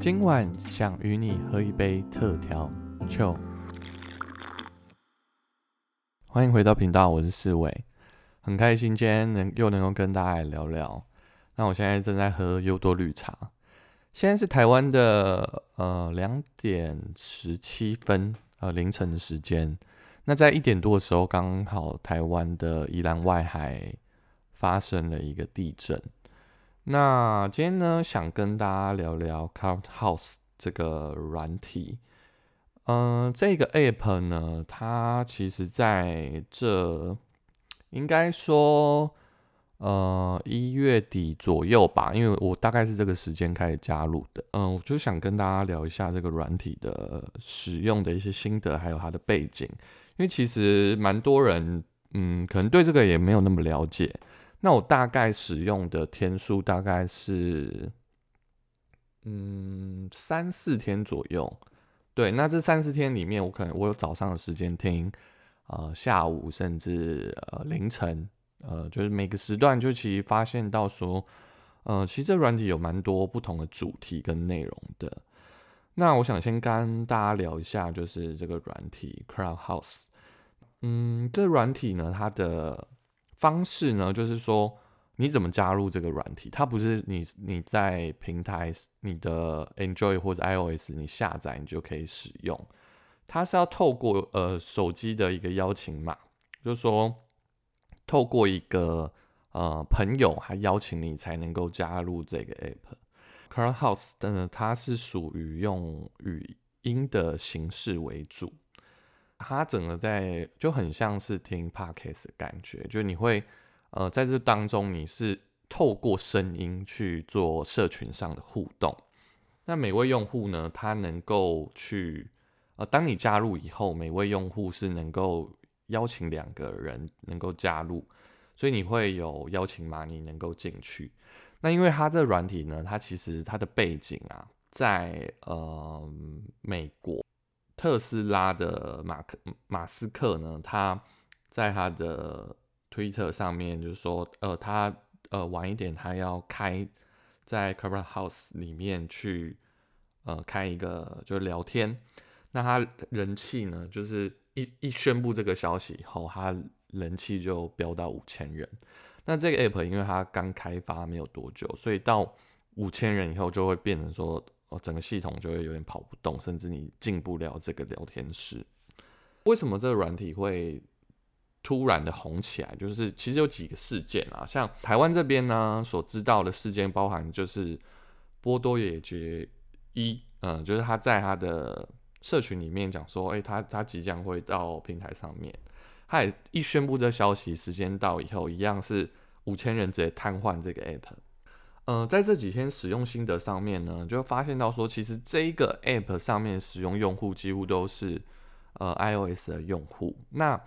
今晚想与你喝一杯特调酒。欢迎回到频道，我是四伟，很开心今天能又能够跟大家来聊聊。那我现在正在喝优多绿茶，现在是台湾的呃两点十七分，呃凌晨的时间。那在一点多的时候，刚好台湾的宜兰外海发生了一个地震。那今天呢，想跟大家聊聊 Clubhouse 这个软体。嗯，这个 App 呢，它其实在这应该说，呃，一月底左右吧，因为我大概是这个时间开始加入的。嗯，我就想跟大家聊一下这个软体的使用的一些心得，还有它的背景，因为其实蛮多人，嗯，可能对这个也没有那么了解。那我大概使用的天数大概是，嗯，三四天左右。对，那这三四天里面，我可能我有早上的时间听，呃，下午甚至呃凌晨，呃，就是每个时段，就其实发现到说，呃，其实这软体有蛮多不同的主题跟内容的。那我想先跟大家聊一下，就是这个软体 Crowdhouse。嗯，这软体呢，它的方式呢，就是说你怎么加入这个软体？它不是你你在平台你的 Android 或者 iOS 你下载你就可以使用，它是要透过呃手机的一个邀请码，就是说透过一个呃朋友还邀请你才能够加入这个 App。Clubhouse 的它是属于用语音的形式为主。它整个在就很像是听 podcast 的感觉，就你会呃在这当中你是透过声音去做社群上的互动。那每位用户呢，他能够去呃，当你加入以后，每位用户是能够邀请两个人能够加入，所以你会有邀请码，你能够进去。那因为它这软体呢，它其实它的背景啊，在呃美国。特斯拉的马克马斯克呢，他在他的推特上面就是说，呃，他呃晚一点他要开在 Clubhouse 里面去呃开一个就是聊天，那他人气呢，就是一一宣布这个消息以后，他人气就飙到五千人。那这个 App 因为它刚开发没有多久，所以到五千人以后就会变成说。哦，整个系统就会有点跑不动，甚至你进不了这个聊天室。为什么这个软体会突然的红起来？就是其实有几个事件啊，像台湾这边呢所知道的事件，包含就是波多野结衣，嗯，就是他在他的社群里面讲说，哎，他他即将会到平台上面，他也一宣布这消息，时间到以后，一样是五千人直接瘫痪这个 app。呃，在这几天使用心得上面呢，就发现到说，其实这一个 app 上面使用用户几乎都是呃 iOS 的用户，那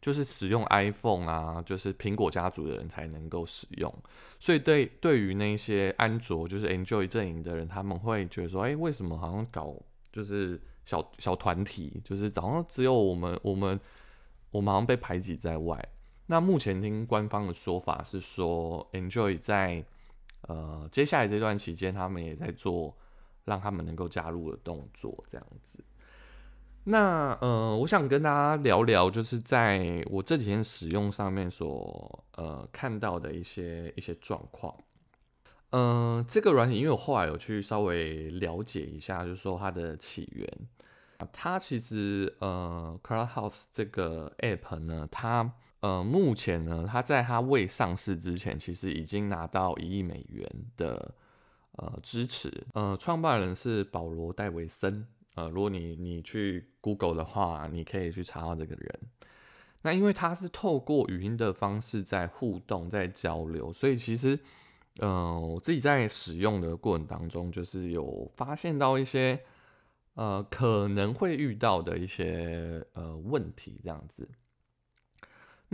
就是使用 iPhone 啊，就是苹果家族的人才能够使用。所以对对于那些安卓就是 Enjoy 阵营的人，他们会觉得说，哎，为什么好像搞就是小小团体，就是好像只有我们我们我们好像被排挤在外。那目前听官方的说法是说，Enjoy 在呃，接下来这段期间，他们也在做让他们能够加入的动作，这样子。那呃，我想跟大家聊聊，就是在我这几天使用上面所呃看到的一些一些状况。嗯，这个软体，因为我后来有去稍微了解一下，就是说它的起源。它其实呃，Clubhouse 这个 app 呢，它呃，目前呢，它在它未上市之前，其实已经拿到一亿美元的呃支持。呃，创办人是保罗戴维森。呃，如果你你去 Google 的话，你可以去查到这个人。那因为他是透过语音的方式在互动、在交流，所以其实，呃，我自己在使用的过程当中，就是有发现到一些呃可能会遇到的一些呃问题，这样子。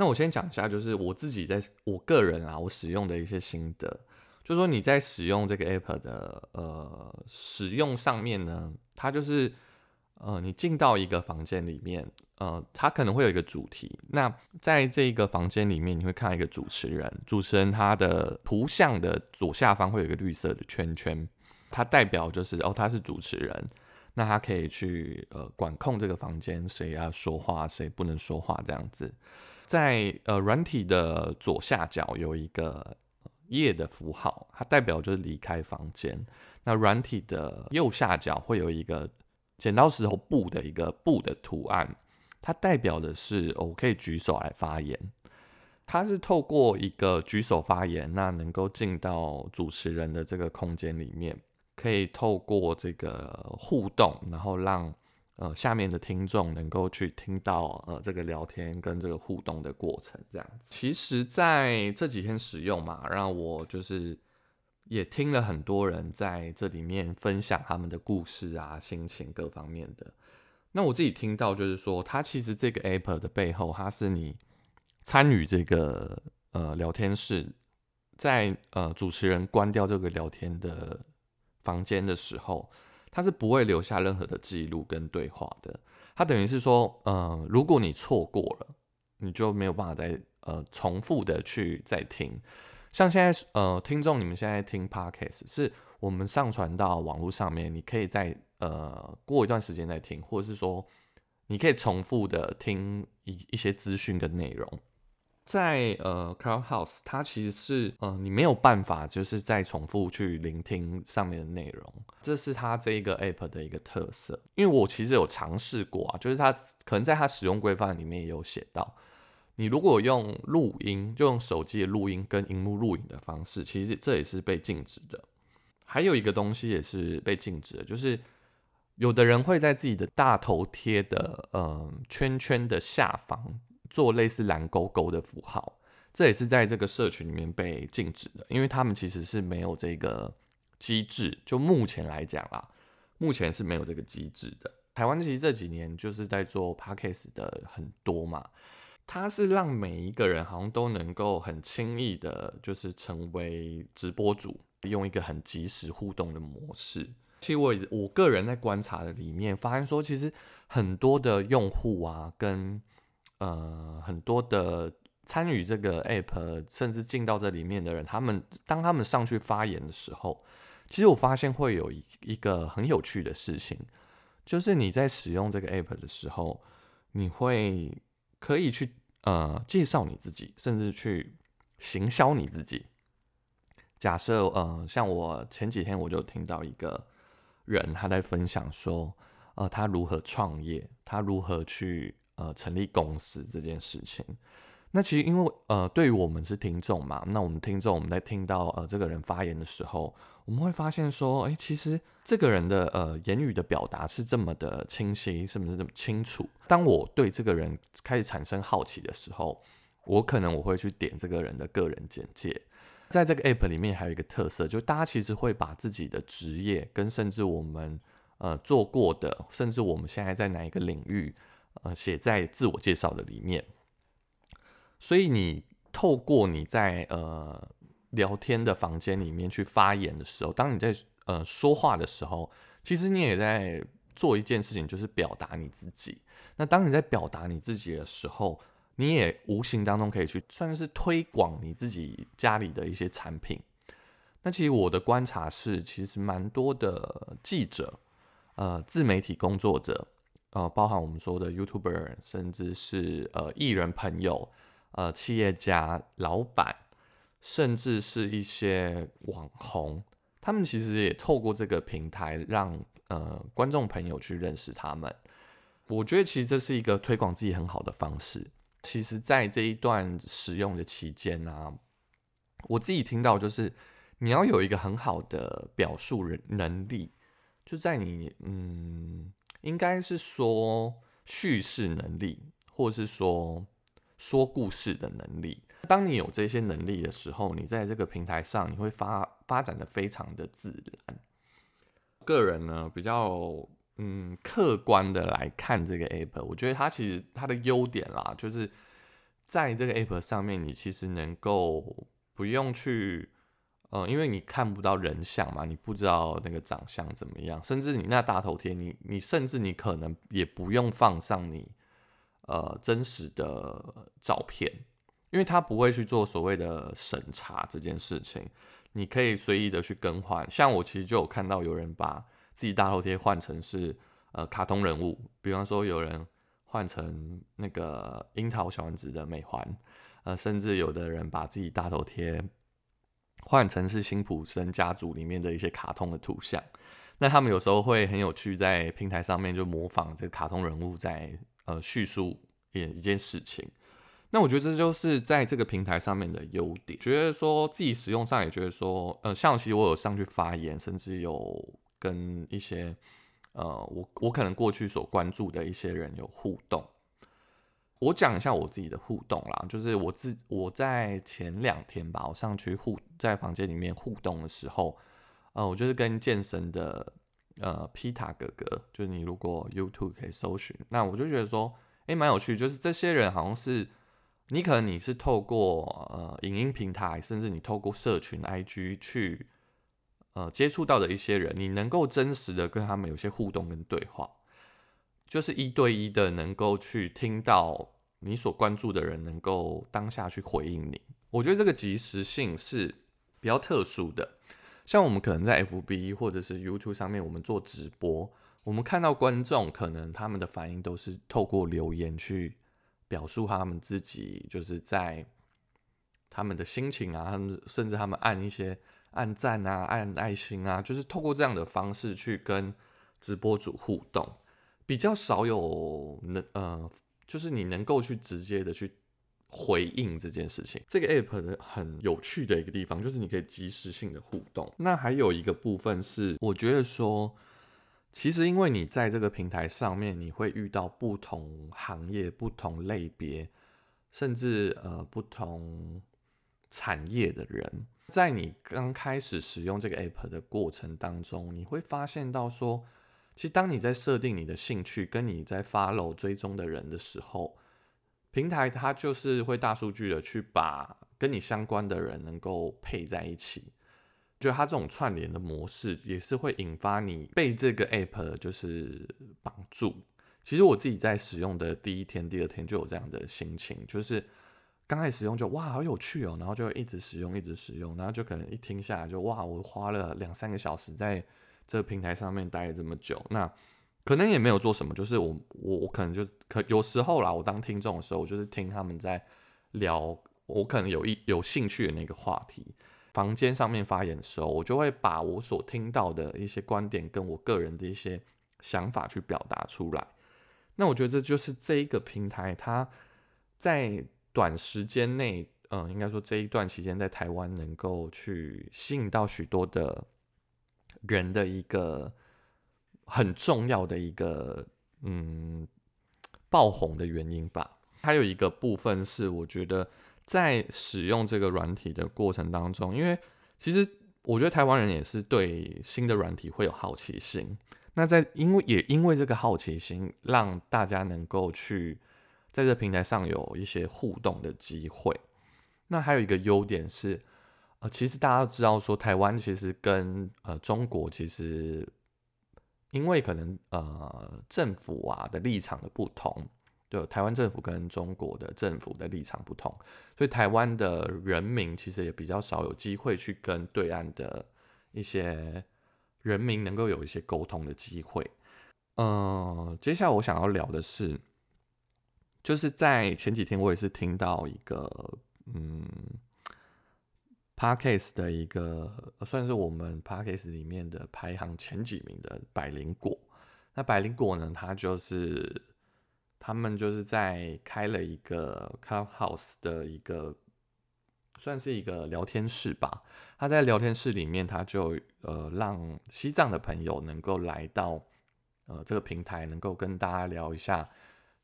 那我先讲一下，就是我自己在我个人啊，我使用的一些心得，就说你在使用这个 app 的呃使用上面呢，它就是呃你进到一个房间里面，呃，它可能会有一个主题。那在这个房间里面，你会看到一个主持人，主持人他的图像的左下方会有一个绿色的圈圈。它代表就是哦，他是主持人，那他可以去呃管控这个房间谁要说话，谁不能说话这样子。在呃软体的左下角有一个夜的符号，它代表就是离开房间。那软体的右下角会有一个剪刀石头布的一个布的图案，它代表的是我可以举手来发言。它是透过一个举手发言，那能够进到主持人的这个空间里面，可以透过这个互动，然后让。呃，下面的听众能够去听到呃这个聊天跟这个互动的过程，这样子。其实在这几天使用嘛，让我就是也听了很多人在这里面分享他们的故事啊、心情各方面的。那我自己听到就是说，它其实这个 app 的背后，它是你参与这个呃聊天室，在呃主持人关掉这个聊天的房间的时候。它是不会留下任何的记录跟对话的。它等于是说，呃，如果你错过了，你就没有办法再呃重复的去再听。像现在呃，听众你们现在听 podcast 是我们上传到网络上面，你可以在呃过一段时间再听，或者是说你可以重复的听一一些资讯跟内容。在呃 c l o u d House，它其实是呃你没有办法就是再重复去聆听上面的内容，这是它这一个 App 的一个特色。因为我其实有尝试过啊，就是它可能在它使用规范里面也有写到，你如果用录音，就用手机的录音跟荧幕录影的方式，其实这也是被禁止的。还有一个东西也是被禁止的，就是有的人会在自己的大头贴的呃圈圈的下方。做类似蓝勾勾的符号，这也是在这个社群里面被禁止的，因为他们其实是没有这个机制。就目前来讲啦，目前是没有这个机制的。台湾其实这几年就是在做 podcast 的很多嘛，它是让每一个人好像都能够很轻易的，就是成为直播主，用一个很即时互动的模式。其实我我个人在观察的里面，发现说其实很多的用户啊，跟呃，很多的参与这个 app，甚至进到这里面的人，他们当他们上去发言的时候，其实我发现会有一一个很有趣的事情，就是你在使用这个 app 的时候，你会可以去呃介绍你自己，甚至去行销你自己。假设呃，像我前几天我就听到一个人他在分享说，呃，他如何创业，他如何去。呃，成立公司这件事情，那其实因为呃，对于我们是听众嘛，那我们听众我们在听到呃这个人发言的时候，我们会发现说，哎，其实这个人的呃言语的表达是这么的清晰，是不是这么清楚？当我对这个人开始产生好奇的时候，我可能我会去点这个人的个人简介。在这个 app 里面还有一个特色，就大家其实会把自己的职业跟甚至我们呃做过的，甚至我们现在在哪一个领域。呃，写在自我介绍的里面，所以你透过你在呃聊天的房间里面去发言的时候，当你在呃说话的时候，其实你也在做一件事情，就是表达你自己。那当你在表达你自己的时候，你也无形当中可以去算是推广你自己家里的一些产品。那其实我的观察是，其实蛮多的记者、呃自媒体工作者。呃，包含我们说的 YouTuber，甚至是呃艺人朋友、呃企业家、老板，甚至是一些网红，他们其实也透过这个平台让呃观众朋友去认识他们。我觉得其实这是一个推广自己很好的方式。其实，在这一段使用的期间呢，我自己听到就是你要有一个很好的表述人能力，就在你嗯。应该是说叙事能力，或是说说故事的能力。当你有这些能力的时候，你在这个平台上，你会发发展的非常的自然。个人呢，比较嗯客观的来看这个 app，我觉得它其实它的优点啦，就是在这个 app 上面，你其实能够不用去。呃，因为你看不到人像嘛，你不知道那个长相怎么样，甚至你那大头贴，你你甚至你可能也不用放上你呃真实的照片，因为他不会去做所谓的审查这件事情，你可以随意的去更换。像我其实就有看到有人把自己大头贴换成是呃卡通人物，比方说有人换成那个樱桃小丸子的美环，呃，甚至有的人把自己大头贴换成是辛普森家族里面的一些卡通的图像。那他们有时候会很有趣，在平台上面就模仿这个卡通人物在呃叙述一一件事情。那我觉得这就是在这个平台上面的优点。觉得说自己使用上也觉得说，呃，像其实我有上去发言，甚至有跟一些呃我我可能过去所关注的一些人有互动。我讲一下我自己的互动啦，就是我自我在前两天吧，我上去互在房间里面互动的时候。呃，我就是跟健身的呃皮塔哥哥，就是你如果 YouTube 可以搜寻，那我就觉得说，哎，蛮有趣。就是这些人好像是你可能你是透过呃影音平台，甚至你透过社群 IG 去呃接触到的一些人，你能够真实的跟他们有些互动跟对话，就是一对一的能够去听到你所关注的人能够当下去回应你。我觉得这个及时性是比较特殊的。像我们可能在 FB 或者是 YouTube 上面，我们做直播，我们看到观众可能他们的反应都是透过留言去表述他们自己，就是在他们的心情啊，他们甚至他们按一些按赞啊、按爱心啊，就是透过这样的方式去跟直播主互动，比较少有能呃，就是你能够去直接的去。回应这件事情，这个 app 的很有趣的一个地方就是你可以及时性的互动。那还有一个部分是，我觉得说，其实因为你在这个平台上面，你会遇到不同行业、不同类别，甚至呃不同产业的人，在你刚开始使用这个 app 的过程当中，你会发现到说，其实当你在设定你的兴趣，跟你在 follow 追踪的人的时候。平台它就是会大数据的去把跟你相关的人能够配在一起，就它这种串联的模式也是会引发你被这个 app 就是绑住。其实我自己在使用的第一天、第二天就有这样的心情，就是刚开始用就哇好有趣哦，然后就一直使用、一直使用，然后就可能一听下来就哇我花了两三个小时在这个平台上面待了这么久，那。可能也没有做什么，就是我我我可能就可有时候啦，我当听众的时候，我就是听他们在聊我可能有一有兴趣的那个话题。房间上面发言的时候，我就会把我所听到的一些观点跟我个人的一些想法去表达出来。那我觉得这就是这一个平台，它在短时间内，嗯，应该说这一段期间在台湾能够去吸引到许多的人的一个。很重要的一个嗯爆红的原因吧。还有一个部分是，我觉得在使用这个软体的过程当中，因为其实我觉得台湾人也是对新的软体会有好奇心。那在因为也因为这个好奇心，让大家能够去在这平台上有一些互动的机会。那还有一个优点是，呃，其实大家都知道说，台湾其实跟呃中国其实。因为可能呃政府啊的立场的不同，对台湾政府跟中国的政府的立场不同，所以台湾的人民其实也比较少有机会去跟对岸的一些人民能够有一些沟通的机会。嗯，接下来我想要聊的是，就是在前几天我也是听到一个。Parkes 的一个算是我们 Parkes 里面的排行前几名的百灵果。那百灵果呢，它就是他们就是在开了一个 Clubhouse 的一个算是一个聊天室吧。他在聊天室里面，他就呃让西藏的朋友能够来到呃这个平台，能够跟大家聊一下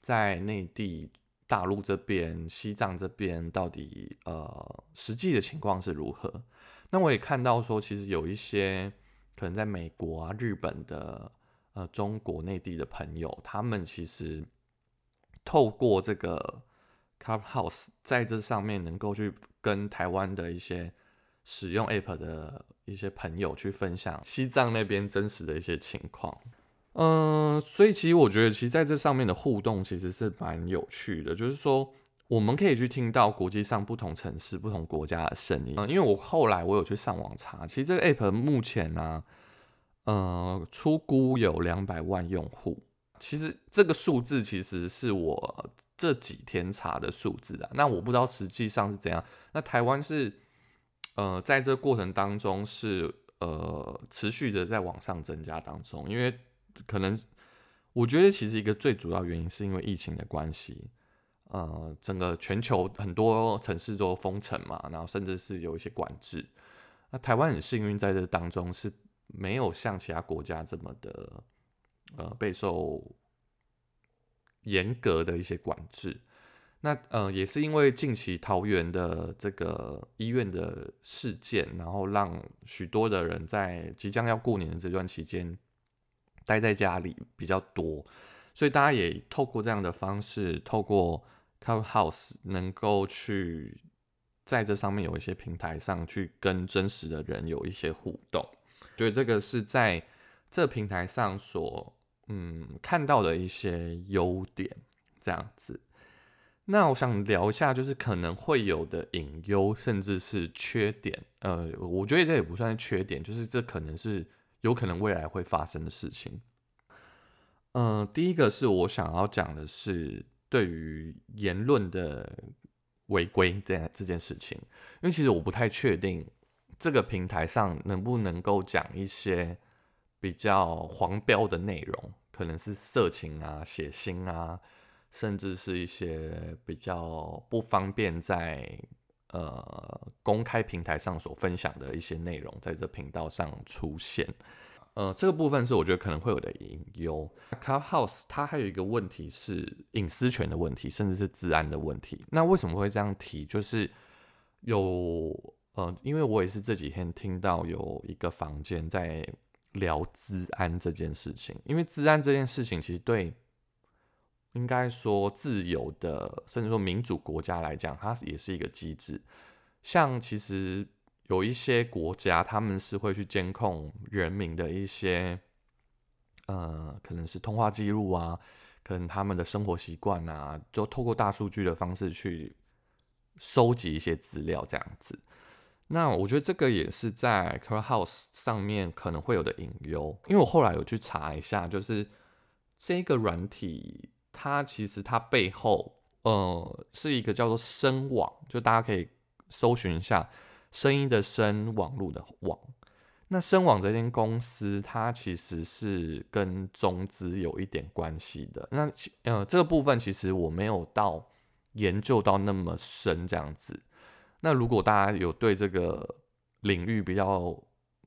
在内地。大陆这边、西藏这边到底呃实际的情况是如何？那我也看到说，其实有一些可能在美国啊、日本的呃中国内地的朋友，他们其实透过这个 Clubhouse 在这上面能够去跟台湾的一些使用 App 的一些朋友去分享西藏那边真实的一些情况。嗯，所以其实我觉得，其实在这上面的互动其实是蛮有趣的。就是说，我们可以去听到国际上不同城市、不同国家的声音。嗯，因为我后来我有去上网查，其实这个 app 目前呢，呃，出估有两百万用户。其实这个数字其实是我这几天查的数字啊。那我不知道实际上是怎样。那台湾是，呃，在这过程当中是呃持续的在往上增加当中，因为可能我觉得其实一个最主要原因是因为疫情的关系。呃，整个全球很多城市都封城嘛，然后甚至是有一些管制。那台湾很幸运，在这当中是没有像其他国家这么的呃备受严格的一些管制。那呃也是因为近期桃园的这个医院的事件，然后让许多的人在即将要过年的这段期间待在家里比较多，所以大家也透过这样的方式，透过 Clubhouse 能够去在这上面有一些平台上去跟真实的人有一些互动，觉得这个是在这平台上所嗯看到的一些优点，这样子。那我想聊一下，就是可能会有的隐忧，甚至是缺点。呃，我觉得这也不算是缺点，就是这可能是有可能未来会发生的事情。嗯，第一个是我想要讲的是。对于言论的违规这样这件事情，因为其实我不太确定这个平台上能不能够讲一些比较黄标的内容，可能是色情啊、血腥啊，甚至是一些比较不方便在呃公开平台上所分享的一些内容，在这频道上出现。呃，这个部分是我觉得可能会有的隐忧。Clubhouse 它还有一个问题是隐私权的问题，甚至是治安的问题。那为什么会这样提？就是有呃，因为我也是这几天听到有一个房间在聊治安这件事情。因为治安这件事情其实对应该说自由的，甚至说民主国家来讲，它也是一个机制。像其实。有一些国家，他们是会去监控人民的一些，呃，可能是通话记录啊，可能他们的生活习惯啊，就透过大数据的方式去收集一些资料，这样子。那我觉得这个也是在 Clubhouse 上面可能会有的隐忧，因为我后来有去查一下，就是这个软体，它其实它背后，呃，是一个叫做声网，就大家可以搜寻一下。声音的声，网络的网。那声网这间公司，它其实是跟中资有一点关系的。那呃，这个部分其实我没有到研究到那么深这样子。那如果大家有对这个领域比较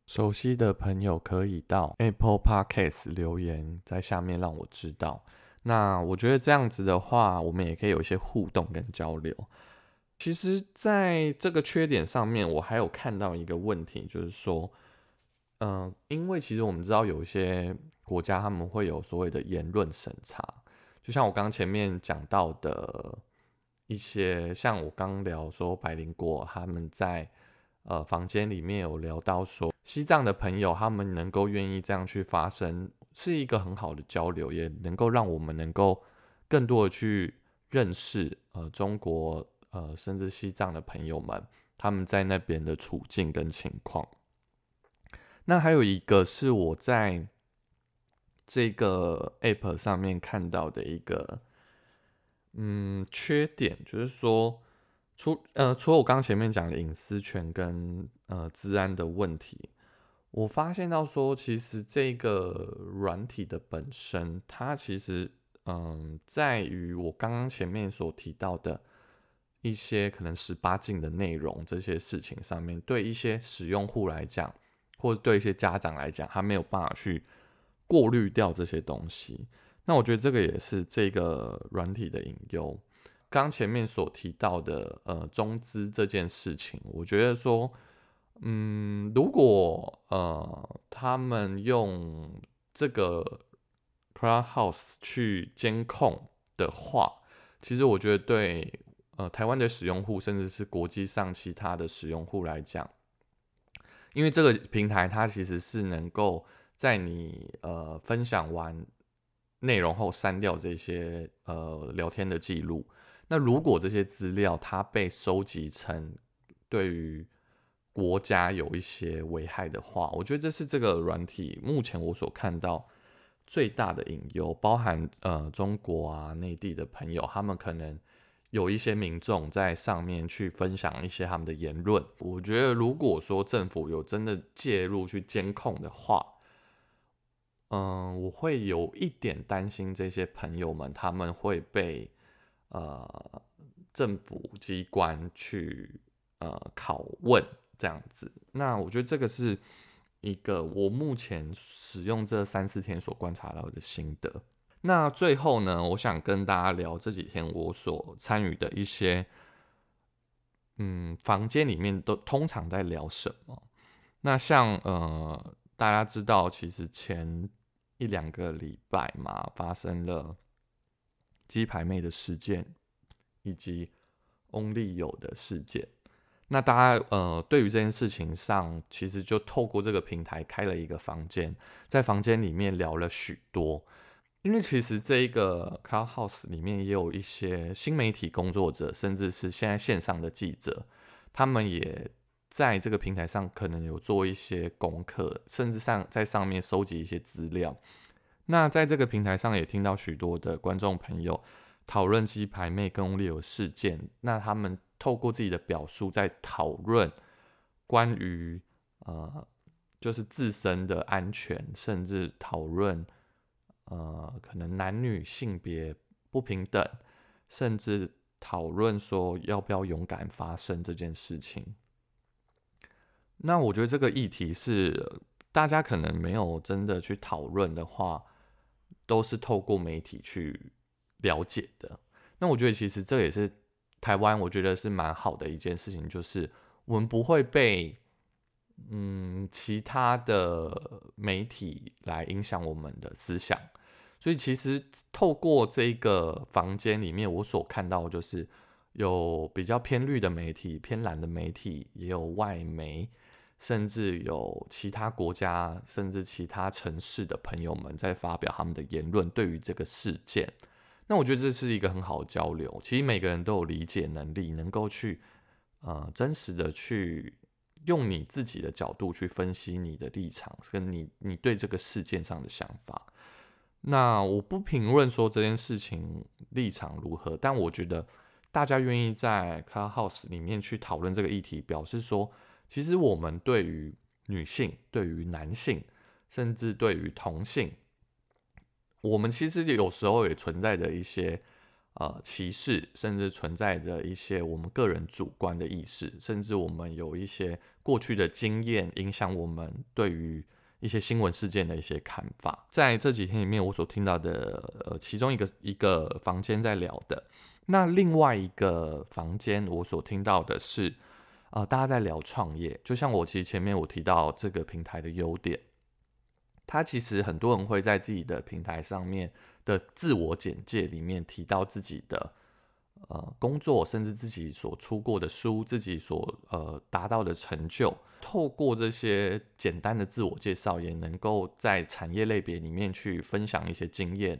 熟悉的朋友，可以到 Apple Podcast 留言在下面让我知道。那我觉得这样子的话，我们也可以有一些互动跟交流。其实，在这个缺点上面，我还有看到一个问题，就是说，嗯，因为其实我们知道有一些国家他们会有所谓的言论审查，就像我刚前面讲到的一些，像我刚聊说百灵国他们在呃房间里面有聊到说，西藏的朋友他们能够愿意这样去发声，是一个很好的交流，也能够让我们能够更多的去认识呃中国。呃，甚至西藏的朋友们，他们在那边的处境跟情况。那还有一个是我在这个 app 上面看到的一个，嗯，缺点就是说，除呃，除了我刚前面讲的隐私权跟呃治安的问题，我发现到说，其实这个软体的本身，它其实嗯，在于我刚刚前面所提到的。一些可能十八禁的内容，这些事情上面，对一些使用户来讲，或者对一些家长来讲，他没有办法去过滤掉这些东西。那我觉得这个也是这个软体的隐忧。刚前面所提到的，呃，中资这件事情，我觉得说，嗯，如果呃他们用这个 Clubhouse 去监控的话，其实我觉得对。呃，台湾的使用户，甚至是国际上其他的使用户来讲，因为这个平台它其实是能够在你呃分享完内容后删掉这些呃聊天的记录，那如果这些资料它被收集成对于国家有一些危害的话，我觉得这是这个软体目前我所看到最大的隐忧，包含呃中国啊内地的朋友，他们可能有一些民众在上面去分享一些他们的言论。我觉得如果说政府有真的介入去监控的话，嗯，我会有一点担心这些朋友们他们会被。呃，政府机关去呃拷问这样子，那我觉得这个是一个我目前使用这三四天所观察到的心得。那最后呢，我想跟大家聊这几天我所参与的一些，嗯，房间里面都通常在聊什么？那像呃，大家知道，其实前一两个礼拜嘛，发生了。鸡排妹的事件，以及 Only 有的事件，那大家呃对于这件事情上，其实就透过这个平台开了一个房间，在房间里面聊了许多。因为其实这一个 Car House 里面也有一些新媒体工作者，甚至是现在线上的记者，他们也在这个平台上可能有做一些功课，甚至上在上面收集一些资料。那在这个平台上也听到许多的观众朋友讨论鸡排妹跟 Only 有事件，那他们透过自己的表述在讨论关于呃就是自身的安全，甚至讨论呃可能男女性别不平等，甚至讨论说要不要勇敢发声这件事情。那我觉得这个议题是大家可能没有真的去讨论的话。都是透过媒体去了解的。那我觉得其实这也是台湾，我觉得是蛮好的一件事情，就是我们不会被嗯其他的媒体来影响我们的思想。所以其实透过这个房间里面，我所看到就是有比较偏绿的媒体、偏蓝的媒体，也有外媒。甚至有其他国家，甚至其他城市的朋友们在发表他们的言论，对于这个事件，那我觉得这是一个很好的交流。其实每个人都有理解能力，能够去呃真实的去用你自己的角度去分析你的立场，跟你你对这个事件上的想法。那我不评论说这件事情立场如何，但我觉得大家愿意在 Car House 里面去讨论这个议题，表示说。其实我们对于女性、对于男性，甚至对于同性，我们其实有时候也存在着一些呃歧视，甚至存在着一些我们个人主观的意识，甚至我们有一些过去的经验影响我们对于一些新闻事件的一些看法。在这几天里面，我所听到的呃其中一个一个房间在聊的，那另外一个房间我所听到的是。呃，大家在聊创业，就像我其实前面我提到这个平台的优点，他其实很多人会在自己的平台上面的自我简介里面提到自己的呃工作，甚至自己所出过的书，自己所呃达到的成就。透过这些简单的自我介绍，也能够在产业类别里面去分享一些经验。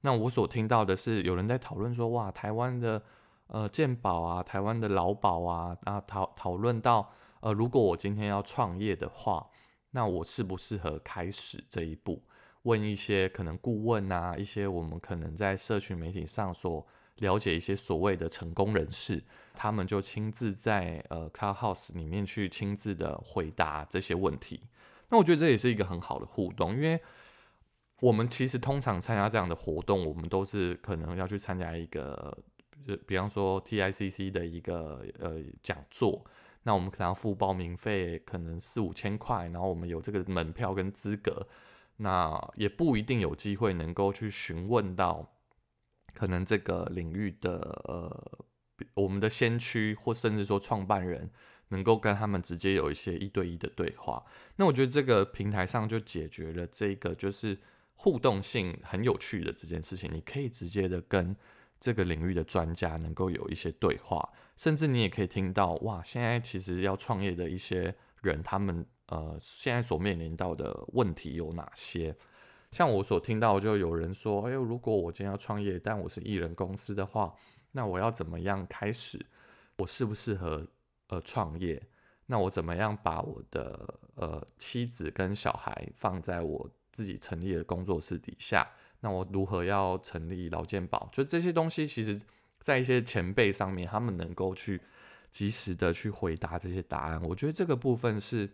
那我所听到的是，有人在讨论说，哇，台湾的。呃，健保啊，台湾的劳保啊，啊讨讨论到，呃，如果我今天要创业的话，那我适不适合开始这一步？问一些可能顾问啊，一些我们可能在社群媒体上所了解一些所谓的成功人士，他们就亲自在呃 Car House 里面去亲自的回答这些问题。那我觉得这也是一个很好的互动，因为我们其实通常参加这样的活动，我们都是可能要去参加一个。就比方说 TICC 的一个呃讲座，那我们可能要付报名费，可能四五千块，然后我们有这个门票跟资格，那也不一定有机会能够去询问到可能这个领域的呃我们的先驱或甚至说创办人，能够跟他们直接有一些一对一的对话。那我觉得这个平台上就解决了这个就是互动性很有趣的这件事情，你可以直接的跟。这个领域的专家能够有一些对话，甚至你也可以听到哇，现在其实要创业的一些人，他们呃现在所面临到的问题有哪些？像我所听到，就有人说，哎呦，如果我今天要创业，但我是艺人公司的话，那那我要怎么样开始？我适不适合呃创业？那我怎么样把我的呃妻子跟小孩放在我自己成立的工作室底下？那我如何要成立劳健保？就这些东西，其实在一些前辈上面，他们能够去及时的去回答这些答案。我觉得这个部分是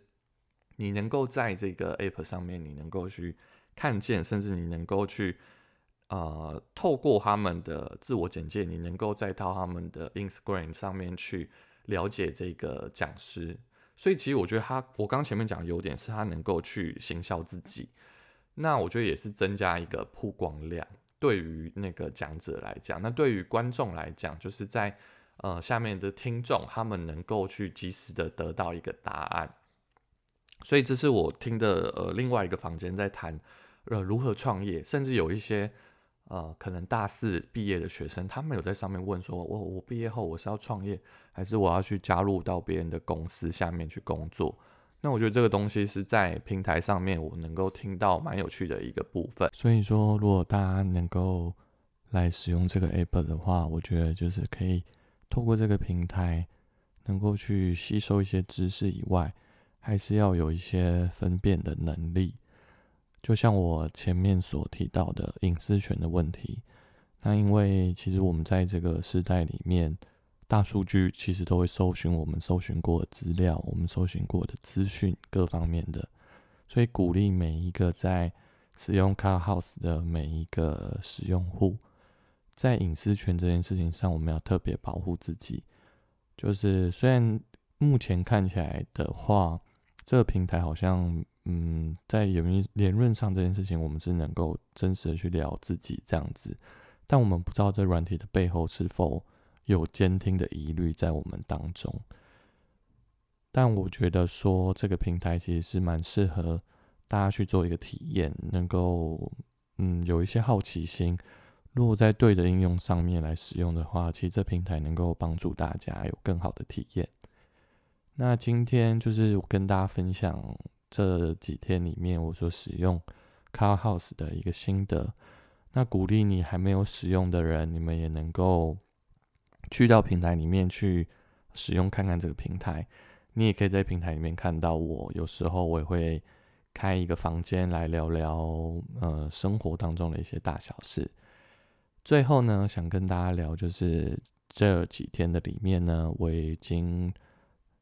你能够在这个 app 上面，你能够去看见，甚至你能够去呃透过他们的自我简介，你能够再到他们的 Instagram 上面去了解这个讲师。所以其实我觉得他，我刚前面讲的优点是他能够去行销自己。那我觉得也是增加一个曝光量，对于那个讲者来讲，那对于观众来讲，就是在呃下面的听众，他们能够去及时的得到一个答案。所以这是我听的呃另外一个房间在谈呃如何创业，甚至有一些呃可能大四毕业的学生，他们有在上面问说，我我毕业后我是要创业，还是我要去加入到别人的公司下面去工作？那我觉得这个东西是在平台上面，我能够听到蛮有趣的一个部分。所以说，如果大家能够来使用这个 app 的话，我觉得就是可以透过这个平台，能够去吸收一些知识以外，还是要有一些分辨的能力。就像我前面所提到的隐私权的问题，那因为其实我们在这个时代里面。大数据其实都会搜寻我们搜寻过的资料，我们搜寻过的资讯各方面的，所以鼓励每一个在使用 Car House 的每一个使用户，在隐私权这件事情上，我们要特别保护自己。就是虽然目前看起来的话，这个平台好像嗯，在言论言论上这件事情，我们是能够真实的去聊自己这样子，但我们不知道这软体的背后是否。有监听的疑虑在我们当中，但我觉得说这个平台其实是蛮适合大家去做一个体验，能够嗯有一些好奇心。如果在对的应用上面来使用的话，其实这平台能够帮助大家有更好的体验。那今天就是我跟大家分享这几天里面我所使用 Car House 的一个心得。那鼓励你还没有使用的人，你们也能够。去到平台里面去使用看看这个平台，你也可以在平台里面看到我。有时候我也会开一个房间来聊聊呃生活当中的一些大小事。最后呢，想跟大家聊就是这几天的里面呢，我已经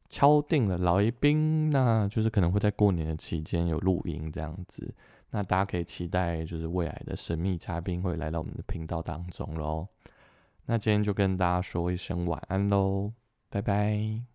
敲定了来宾，那就是可能会在过年的期间有录音这样子。那大家可以期待就是未来的神秘嘉宾会来到我们的频道当中喽。那今天就跟大家说一声晚安喽，拜拜。